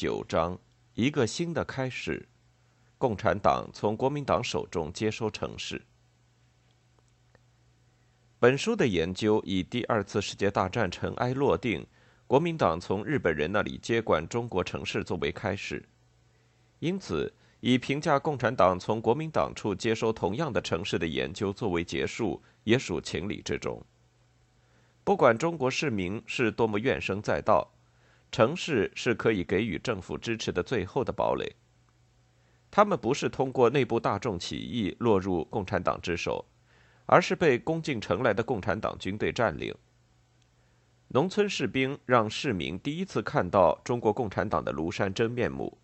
九章，一个新的开始。共产党从国民党手中接收城市。本书的研究以第二次世界大战尘埃落定，国民党从日本人那里接管中国城市作为开始，因此以评价共产党从国民党处接收同样的城市的研究作为结束，也属情理之中。不管中国市民是多么怨声载道。城市是可以给予政府支持的最后的堡垒。他们不是通过内部大众起义落入共产党之手，而是被攻进城来的共产党军队占领。农村士兵让市民第一次看到中国共产党的庐山真面目。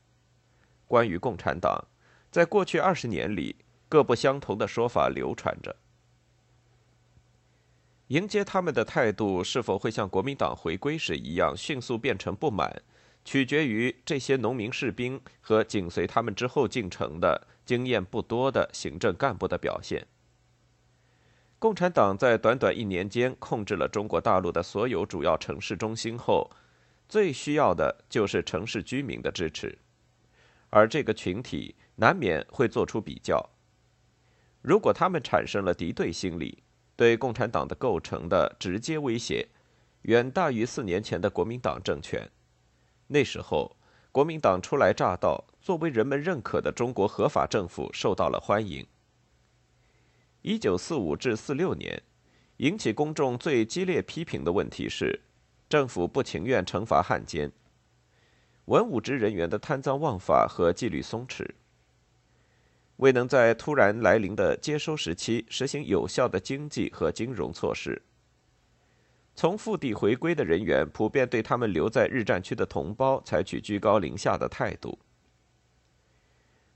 关于共产党，在过去二十年里，各不相同的说法流传着。迎接他们的态度是否会像国民党回归时一样迅速变成不满，取决于这些农民士兵和紧随他们之后进城的经验不多的行政干部的表现。共产党在短短一年间控制了中国大陆的所有主要城市中心后，最需要的就是城市居民的支持，而这个群体难免会做出比较。如果他们产生了敌对心理，对共产党的构成的直接威胁，远大于四年前的国民党政权。那时候，国民党初来乍到，作为人们认可的中国合法政府，受到了欢迎。一九四五至四六年，引起公众最激烈批评的问题是，政府不情愿惩罚汉奸，文武职人员的贪赃枉法和纪律松弛。未能在突然来临的接收时期实行有效的经济和金融措施，从腹地回归的人员普遍对他们留在日战区的同胞采取居高临下的态度。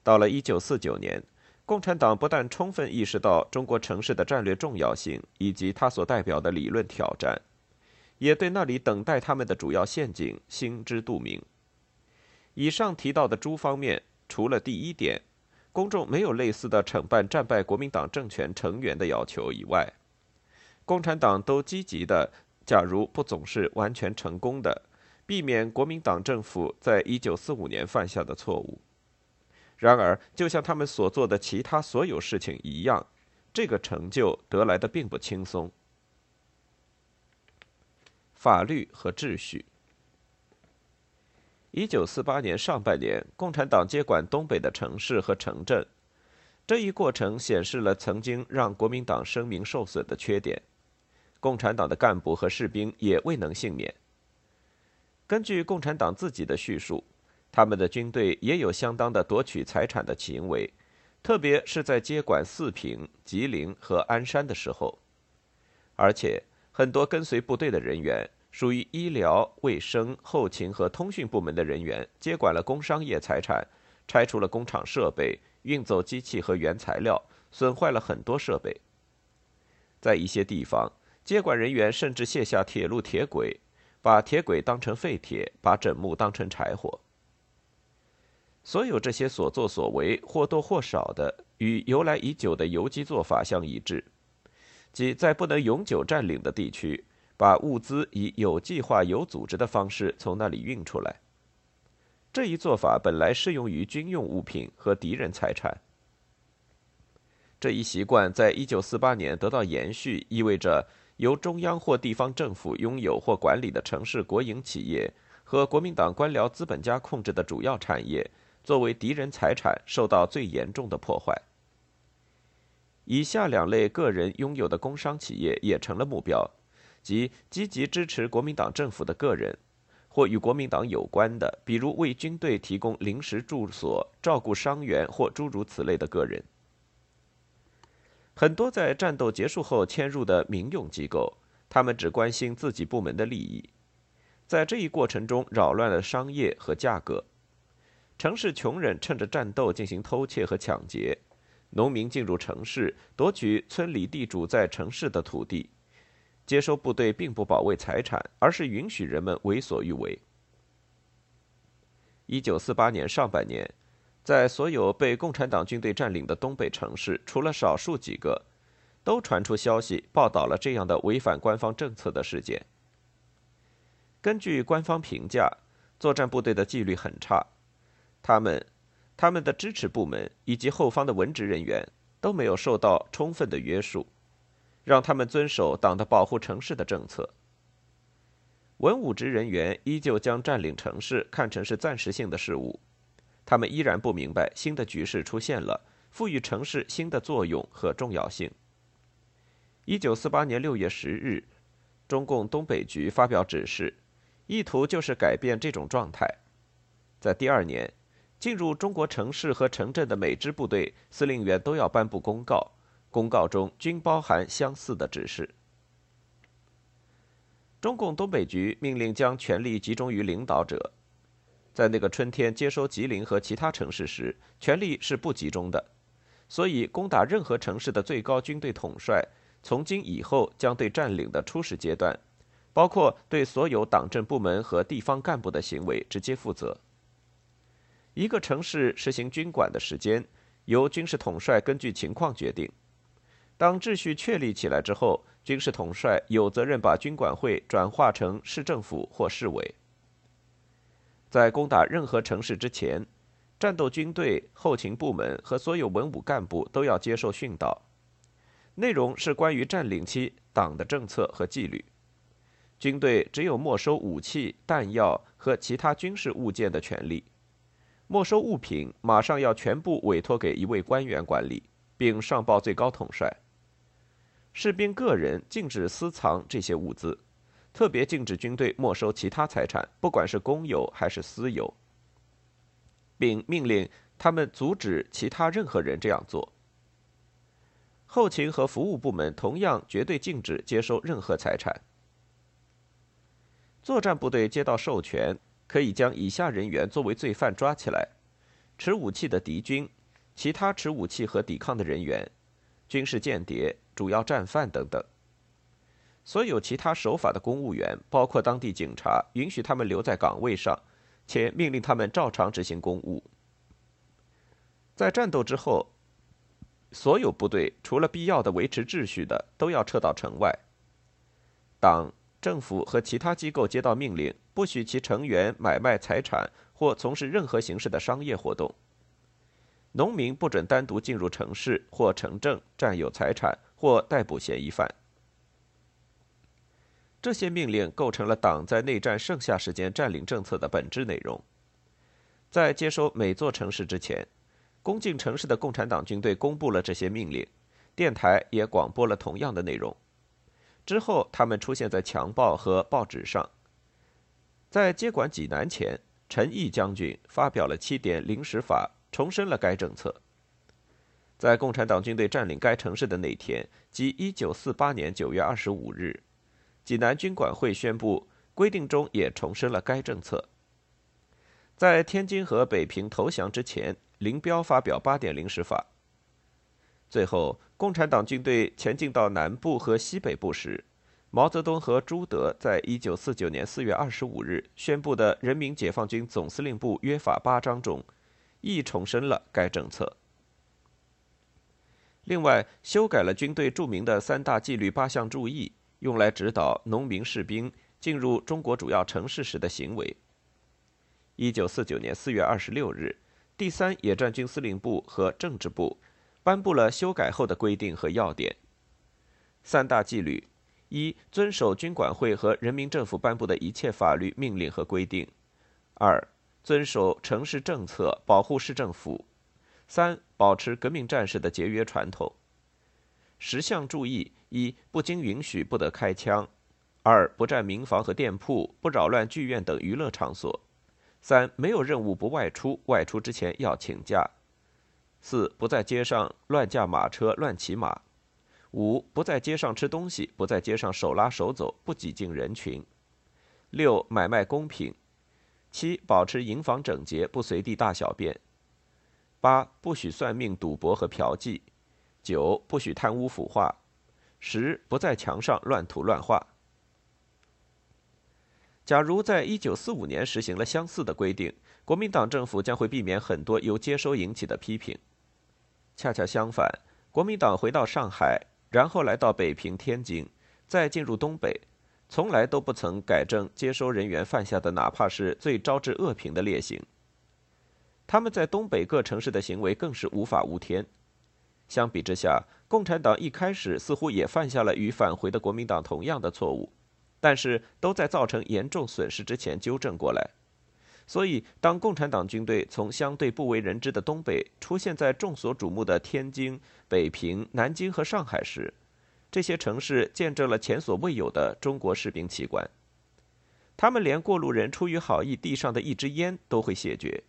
到了1949年，共产党不但充分意识到中国城市的战略重要性以及它所代表的理论挑战，也对那里等待他们的主要陷阱心知肚明。以上提到的诸方面，除了第一点。公众没有类似的惩办战败国民党政权成员的要求以外，共产党都积极的，假如不总是完全成功的，避免国民党政府在一九四五年犯下的错误。然而，就像他们所做的其他所有事情一样，这个成就得来的并不轻松。法律和秩序。一九四八年上半年，共产党接管东北的城市和城镇，这一过程显示了曾经让国民党声名受损的缺点。共产党的干部和士兵也未能幸免。根据共产党自己的叙述，他们的军队也有相当的夺取财产的行为，特别是在接管四平、吉林和鞍山的时候，而且很多跟随部队的人员。属于医疗卫生、后勤和通讯部门的人员接管了工商业财产，拆除了工厂设备，运走机器和原材料，损坏了很多设备。在一些地方，接管人员甚至卸下铁路铁轨，把铁轨当成废铁，把枕木当成柴火。所有这些所作所为，或多或少的与由来已久的游击做法相一致，即在不能永久占领的地区。把物资以有计划、有组织的方式从那里运出来。这一做法本来适用于军用物品和敌人财产。这一习惯在一九四八年得到延续，意味着由中央或地方政府拥有或管理的城市国营企业和国民党官僚资本家控制的主要产业，作为敌人财产受到最严重的破坏。以下两类个人拥有的工商企业也成了目标。即积极支持国民党政府的个人，或与国民党有关的，比如为军队提供临时住所、照顾伤员或诸如此类的个人。很多在战斗结束后迁入的民用机构，他们只关心自己部门的利益，在这一过程中扰乱了商业和价格。城市穷人趁着战斗进行偷窃和抢劫，农民进入城市夺取村里地主在城市的土地。接收部队并不保卫财产，而是允许人们为所欲为。一九四八年上半年，在所有被共产党军队占领的东北城市，除了少数几个，都传出消息报道了这样的违反官方政策的事件。根据官方评价，作战部队的纪律很差。他们、他们的支持部门以及后方的文职人员都没有受到充分的约束，让他们遵守党的保护城市的政策。文武职人员依旧将占领城市看成是暂时性的事物，他们依然不明白新的局势出现了，赋予城市新的作用和重要性。一九四八年六月十日，中共东北局发表指示，意图就是改变这种状态。在第二年。进入中国城市和城镇的每支部队司令员都要颁布公告，公告中均包含相似的指示。中共东北局命令将权力集中于领导者，在那个春天接收吉林和其他城市时，权力是不集中的，所以攻打任何城市的最高军队统帅，从今以后将对占领的初始阶段，包括对所有党政部门和地方干部的行为直接负责。一个城市实行军管的时间，由军事统帅根据情况决定。当秩序确立起来之后，军事统帅有责任把军管会转化成市政府或市委。在攻打任何城市之前，战斗军队、后勤部门和所有文武干部都要接受训导，内容是关于占领期党的政策和纪律。军队只有没收武器、弹药和其他军事物件的权利。没收物品，马上要全部委托给一位官员管理，并上报最高统帅。士兵个人禁止私藏这些物资，特别禁止军队没收其他财产，不管是公有还是私有，并命令他们阻止其他任何人这样做。后勤和服务部门同样绝对禁止接收任何财产。作战部队接到授权。可以将以下人员作为罪犯抓起来：持武器的敌军、其他持武器和抵抗的人员、军事间谍、主要战犯等等。所有其他守法的公务员，包括当地警察，允许他们留在岗位上，且命令他们照常执行公务。在战斗之后，所有部队除了必要的维持秩序的，都要撤到城外。党。政府和其他机构接到命令，不许其成员买卖财产或从事任何形式的商业活动。农民不准单独进入城市或城镇占有财产或逮捕嫌疑犯。这些命令构成了党在内战剩下时间占领政策的本质内容。在接收每座城市之前，攻进城市的共产党军队公布了这些命令，电台也广播了同样的内容。之后，他们出现在强报和报纸上。在接管济南前，陈毅将军发表了七点临时法，重申了该政策。在共产党军队占领该城市的那天，即1948年9月25日，济南军管会宣布，规定中也重申了该政策。在天津和北平投降之前，林彪发表八点临时法。最后，共产党军队前进到南部和西北部时，毛泽东和朱德在一九四九年四月二十五日宣布的《人民解放军总司令部约法八章》中，亦重申了该政策。另外，修改了军队著名的三大纪律八项注意，用来指导农民士兵进入中国主要城市时的行为。一九四九年四月二十六日，第三野战军司令部和政治部。颁布了修改后的规定和要点。三大纪律：一、遵守军管会和人民政府颁布的一切法律命令和规定；二、遵守城市政策，保护市政府；三、保持革命战士的节约传统。十项注意：一、不经允许不得开枪；二、不占民房和店铺，不扰乱剧院等娱乐场所；三、没有任务不外出，外出之前要请假；四、不在街上乱驾马车、乱骑马；五、不在街上吃东西，不在街上手拉手走，不挤进人群；六、买卖公平；七、保持营房整洁，不随地大小便；八、不许算命、赌博和嫖妓；九、不许贪污腐化；十、不在墙上乱涂乱画。假如在一九四五年实行了相似的规定，国民党政府将会避免很多由接收引起的批评。恰恰相反，国民党回到上海，然后来到北平、天津，再进入东北，从来都不曾改正接收人员犯下的哪怕是最招致恶评的劣行。他们在东北各城市的行为更是无法无天。相比之下，共产党一开始似乎也犯下了与返回的国民党同样的错误。但是都在造成严重损失之前纠正过来，所以当共产党军队从相对不为人知的东北出现在众所瞩目的天津、北平、南京和上海时，这些城市见证了前所未有的中国士兵奇观。他们连过路人出于好意递上的一支烟都会谢绝。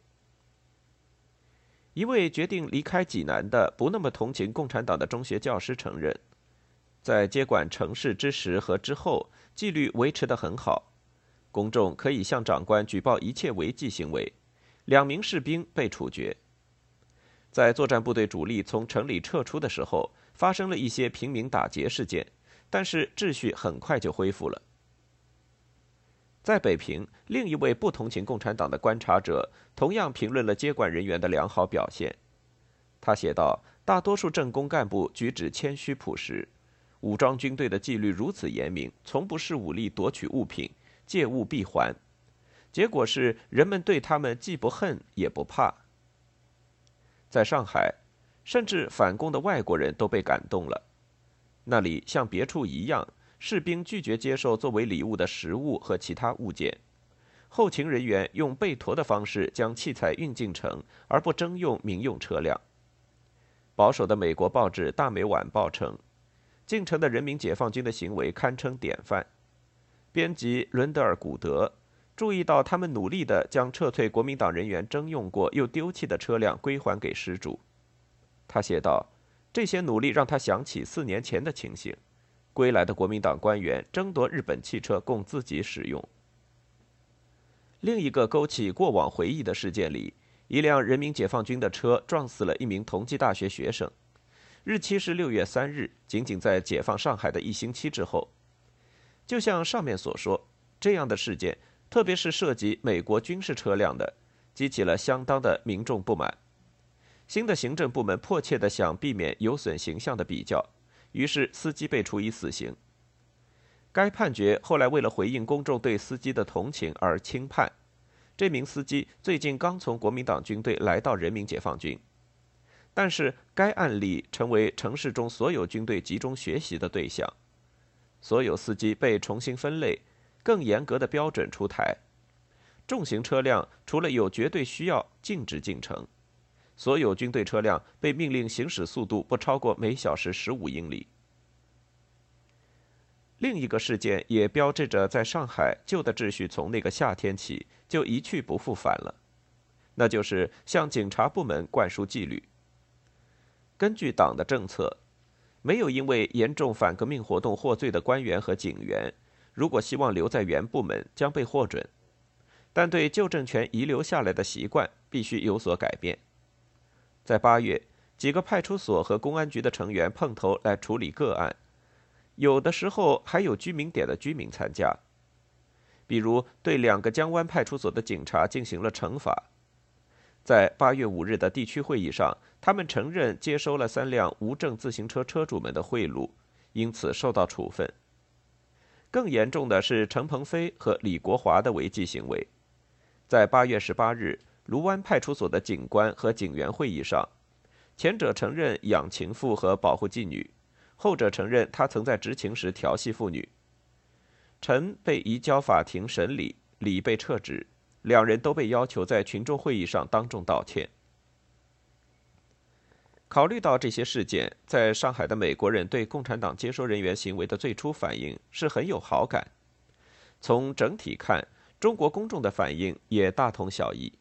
一位决定离开济南的不那么同情共产党的中学教师承认。在接管城市之时和之后，纪律维持得很好，公众可以向长官举报一切违纪行为。两名士兵被处决。在作战部队主力从城里撤出的时候，发生了一些平民打劫事件，但是秩序很快就恢复了。在北平，另一位不同情共产党的观察者同样评论了接管人员的良好表现。他写道：“大多数政工干部举止谦虚朴实。”武装军队的纪律如此严明，从不使武力夺取物品，借物必还。结果是人们对他们既不恨也不怕。在上海，甚至反攻的外国人都被感动了。那里像别处一样，士兵拒绝接受作为礼物的食物和其他物件，后勤人员用背驮的方式将器材运进城，而不征用民用车辆。保守的美国报纸《大美晚报》称。进城的人民解放军的行为堪称典范。编辑伦德尔·古德注意到，他们努力地将撤退国民党人员征用过又丢弃的车辆归还给失主。他写道：“这些努力让他想起四年前的情形，归来的国民党官员争夺日本汽车供自己使用。”另一个勾起过往回忆的事件里，一辆人民解放军的车撞死了一名同济大学学生。日期是六月三日，仅仅在解放上海的一星期之后。就像上面所说，这样的事件，特别是涉及美国军事车辆的，激起了相当的民众不满。新的行政部门迫切地想避免有损形象的比较，于是司机被处以死刑。该判决后来为了回应公众对司机的同情而轻判。这名司机最近刚从国民党军队来到人民解放军。但是，该案例成为城市中所有军队集中学习的对象。所有司机被重新分类，更严格的标准出台。重型车辆除了有绝对需要禁止进城，所有军队车辆被命令行驶速度不超过每小时十五英里。另一个事件也标志着在上海旧的秩序从那个夏天起就一去不复返了，那就是向警察部门灌输纪律。根据党的政策，没有因为严重反革命活动获罪的官员和警员，如果希望留在原部门，将被获准。但对旧政权遗留下来的习惯必须有所改变。在八月，几个派出所和公安局的成员碰头来处理个案，有的时候还有居民点的居民参加，比如对两个江湾派出所的警察进行了惩罚。在八月五日的地区会议上，他们承认接收了三辆无证自行车车主们的贿赂，因此受到处分。更严重的是陈鹏飞和李国华的违纪行为。在八月十八日，卢湾派出所的警官和警员会议上，前者承认养情妇和保护妓女，后者承认他曾在执勤时调戏妇女。陈被移交法庭审理，李被撤职。两人都被要求在群众会议上当众道歉。考虑到这些事件，在上海的美国人对共产党接收人员行为的最初反应是很有好感。从整体看，中国公众的反应也大同小异。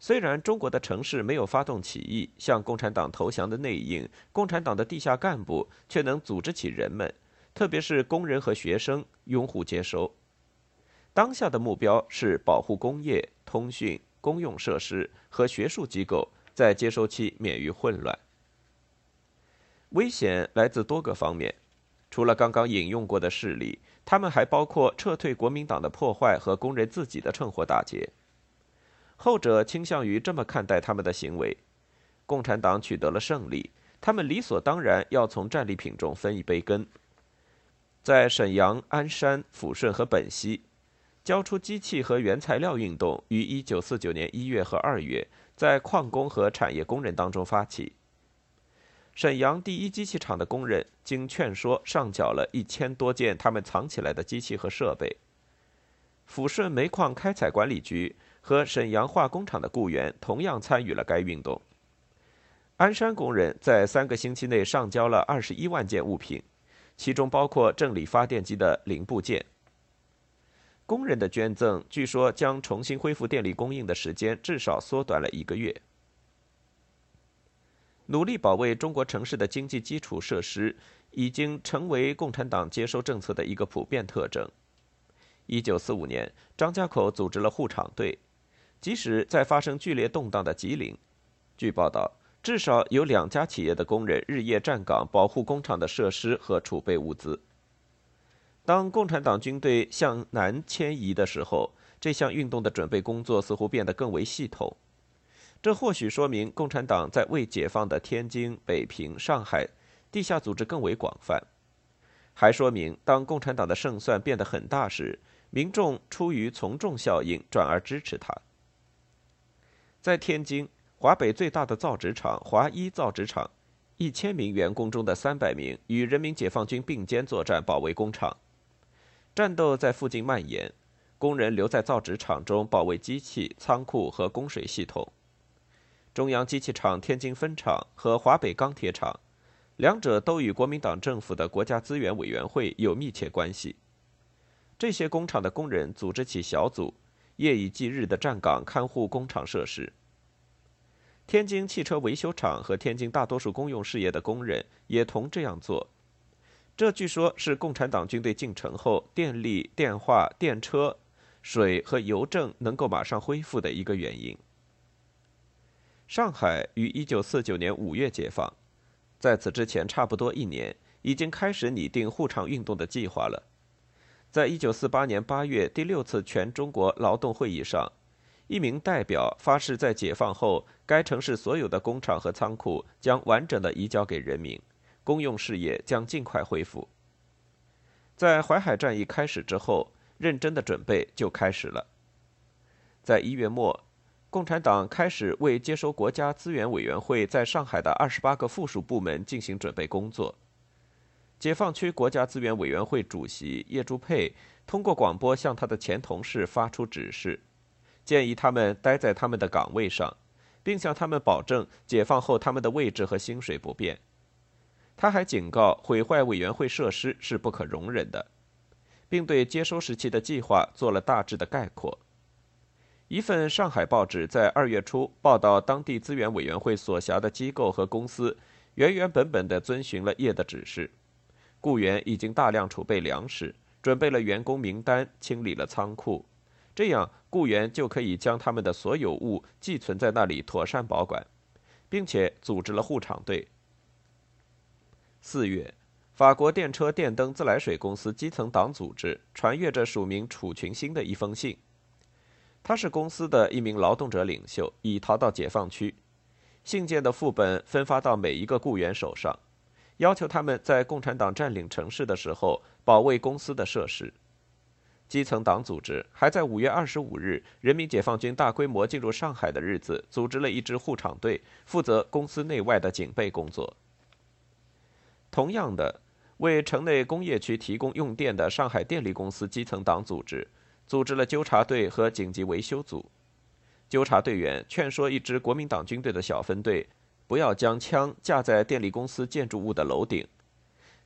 虽然中国的城市没有发动起义，向共产党投降的内应，共产党的地下干部却能组织起人们，特别是工人和学生，拥护接收。当下的目标是保护工业、通讯、公用设施和学术机构在接收期免于混乱。危险来自多个方面，除了刚刚引用过的事例，他们还包括撤退国民党的破坏和工人自己的趁火打劫。后者倾向于这么看待他们的行为：共产党取得了胜利，他们理所当然要从战利品中分一杯羹。在沈阳、鞍山、抚顺和本溪。交出机器和原材料运动于1949年1月和2月在矿工和产业工人当中发起。沈阳第一机器厂的工人经劝说上缴了一千多件他们藏起来的机器和设备。抚顺煤矿开采管理局和沈阳化工厂的雇员同样参与了该运动。鞍山工人在三个星期内上交了二十一万件物品，其中包括正理发电机的零部件。工人的捐赠据说将重新恢复电力供应的时间至少缩短了一个月。努力保卫中国城市的经济基础设施，已经成为共产党接收政策的一个普遍特征。一九四五年，张家口组织了护厂队，即使在发生剧烈动荡的吉林，据报道，至少有两家企业的工人日夜站岗，保护工厂的设施和储备物资。当共产党军队向南迁移的时候，这项运动的准备工作似乎变得更为系统。这或许说明共产党在未解放的天津、北平、上海地下组织更为广泛，还说明当共产党的胜算变得很大时，民众出于从众效应转而支持他。在天津，华北最大的造纸厂华一造纸厂，一千名员工中的三百名与人民解放军并肩作战，保卫工厂。战斗在附近蔓延，工人留在造纸厂中保卫机器、仓库和供水系统。中央机器厂天津分厂和华北钢铁厂，两者都与国民党政府的国家资源委员会有密切关系。这些工厂的工人组织起小组，夜以继日的站岗看护工厂设施。天津汽车维修厂和天津大多数公用事业的工人也同这样做。这据说是共产党军队进城后，电力、电话、电车、水和邮政能够马上恢复的一个原因。上海于1949年5月解放，在此之前差不多一年，已经开始拟定护厂运动的计划了。在1948年8月第六次全中国劳动会议上，一名代表发誓，在解放后，该城市所有的工厂和仓库将完整的移交给人民。公用事业将尽快恢复。在淮海战役开始之后，认真的准备就开始了。在一月末，共产党开始为接收国家资源委员会在上海的二十八个附属部门进行准备工作。解放区国家资源委员会主席叶朱佩通过广播向他的前同事发出指示，建议他们待在他们的岗位上，并向他们保证解放后他们的位置和薪水不变。他还警告，毁坏委员会设施是不可容忍的，并对接收时期的计划做了大致的概括。一份上海报纸在二月初报道，当地资源委员会所辖的机构和公司原原本本地遵循了叶的指示，雇员已经大量储备粮食，准备了员工名单，清理了仓库，这样雇员就可以将他们的所有物寄存在那里，妥善保管，并且组织了护厂队。四月，法国电车电灯自来水公司基层党组织传阅着署名楚群星的一封信。他是公司的一名劳动者领袖，已逃到解放区。信件的副本分发到每一个雇员手上，要求他们在共产党占领城市的时候保卫公司的设施。基层党组织还在五月二十五日，人民解放军大规模进入上海的日子，组织了一支护厂队，负责公司内外的警备工作。同样的，为城内工业区提供用电的上海电力公司基层党组织，组织了纠察队和紧急维修组。纠察队员劝说一支国民党军队的小分队，不要将枪架在电力公司建筑物的楼顶。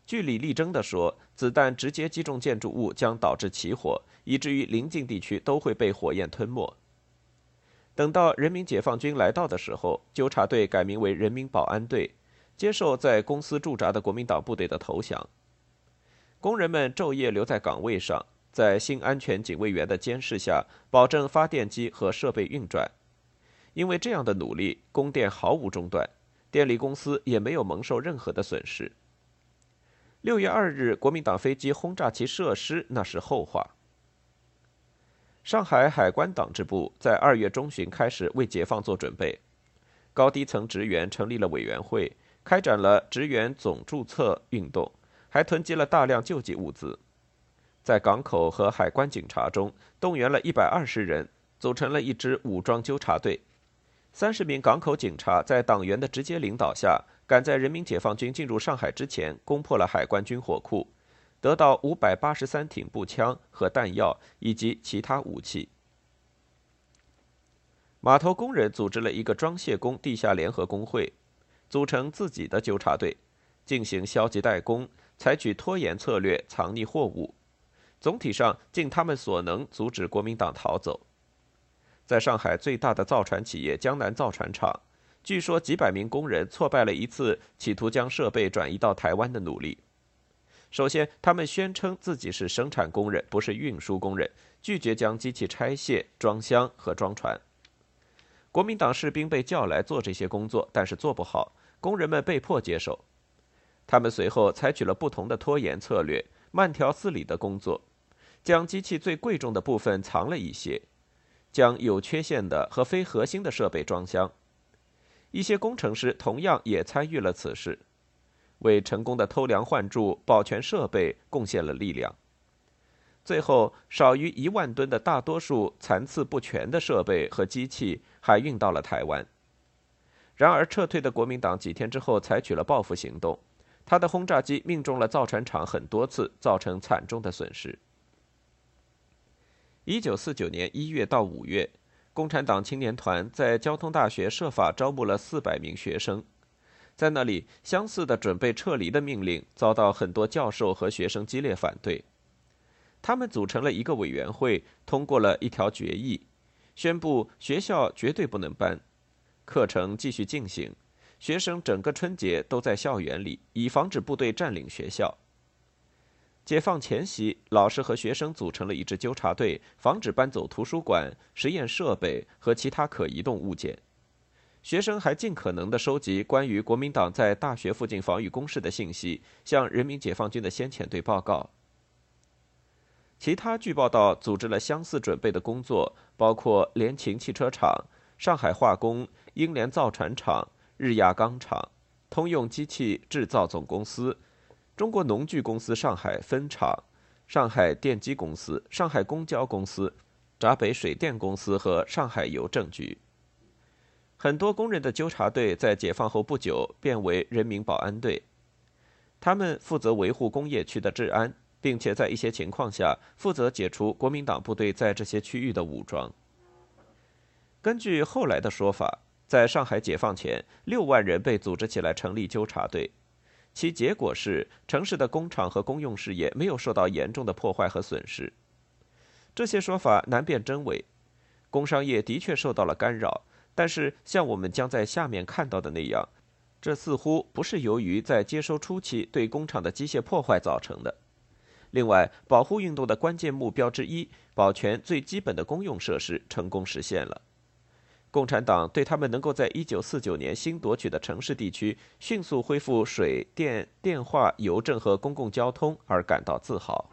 据理力争地说，子弹直接击中建筑物将导致起火，以至于邻近地区都会被火焰吞没。等到人民解放军来到的时候，纠察队改名为人民保安队，接受在公司驻扎的国民党部队的投降。工人们昼夜留在岗位上，在新安全警卫员的监视下，保证发电机和设备运转。因为这样的努力，供电毫无中断，电力公司也没有蒙受任何的损失。六月二日，国民党飞机轰炸其设施，那是后话。上海海关党支部在二月中旬开始为解放做准备，高低层职员成立了委员会，开展了职员总注册运动，还囤积了大量救济物资。在港口和海关警察中，动员了一百二十人，组成了一支武装纠察队。三十名港口警察在党员的直接领导下，赶在人民解放军进入上海之前，攻破了海关军火库。得到五百八十三挺步枪和弹药以及其他武器。码头工人组织了一个装卸工地下联合工会，组成自己的纠察队，进行消极怠工，采取拖延策略，藏匿货物，总体上尽他们所能阻止国民党逃走。在上海最大的造船企业江南造船厂，据说几百名工人挫败了一次企图将设备转移到台湾的努力。首先，他们宣称自己是生产工人，不是运输工人，拒绝将机器拆卸、装箱和装船。国民党士兵被叫来做这些工作，但是做不好，工人们被迫接受。他们随后采取了不同的拖延策略，慢条斯理的工作，将机器最贵重的部分藏了一些，将有缺陷的和非核心的设备装箱。一些工程师同样也参与了此事。为成功的偷梁换柱、保全设备贡献了力量。最后，少于一万吨的大多数残次不全的设备和机器还运到了台湾。然而，撤退的国民党几天之后采取了报复行动，他的轰炸机命中了造船厂很多次，造成惨重的损失。一九四九年一月到五月，共产党青年团在交通大学设法招募了四百名学生。在那里，相似的准备撤离的命令遭到很多教授和学生激烈反对。他们组成了一个委员会，通过了一条决议，宣布学校绝对不能搬，课程继续进行，学生整个春节都在校园里，以防止部队占领学校。解放前夕，老师和学生组成了一支纠察队，防止搬走图书馆、实验设备和其他可移动物件。学生还尽可能地收集关于国民党在大学附近防御工事的信息，向人民解放军的先遣队报告。其他据报道组织了相似准备的工作，包括联勤汽车厂、上海化工、英联造船厂、日亚钢厂、通用机器制造总公司、中国农具公司上海分厂、上海电机公司、上海公交公司、闸北水电公司和上海邮政局。很多工人的纠察队在解放后不久变为人民保安队，他们负责维护工业区的治安，并且在一些情况下负责解除国民党部队在这些区域的武装。根据后来的说法，在上海解放前，六万人被组织起来成立纠察队，其结果是城市的工厂和公用事业没有受到严重的破坏和损失。这些说法难辨真伪，工商业的确受到了干扰。但是，像我们将在下面看到的那样，这似乎不是由于在接收初期对工厂的机械破坏造成的。另外，保护运动的关键目标之一——保全最基本的公用设施，成功实现了。共产党对他们能够在1949年新夺取的城市地区迅速恢复水电、电话、邮政和公共交通而感到自豪。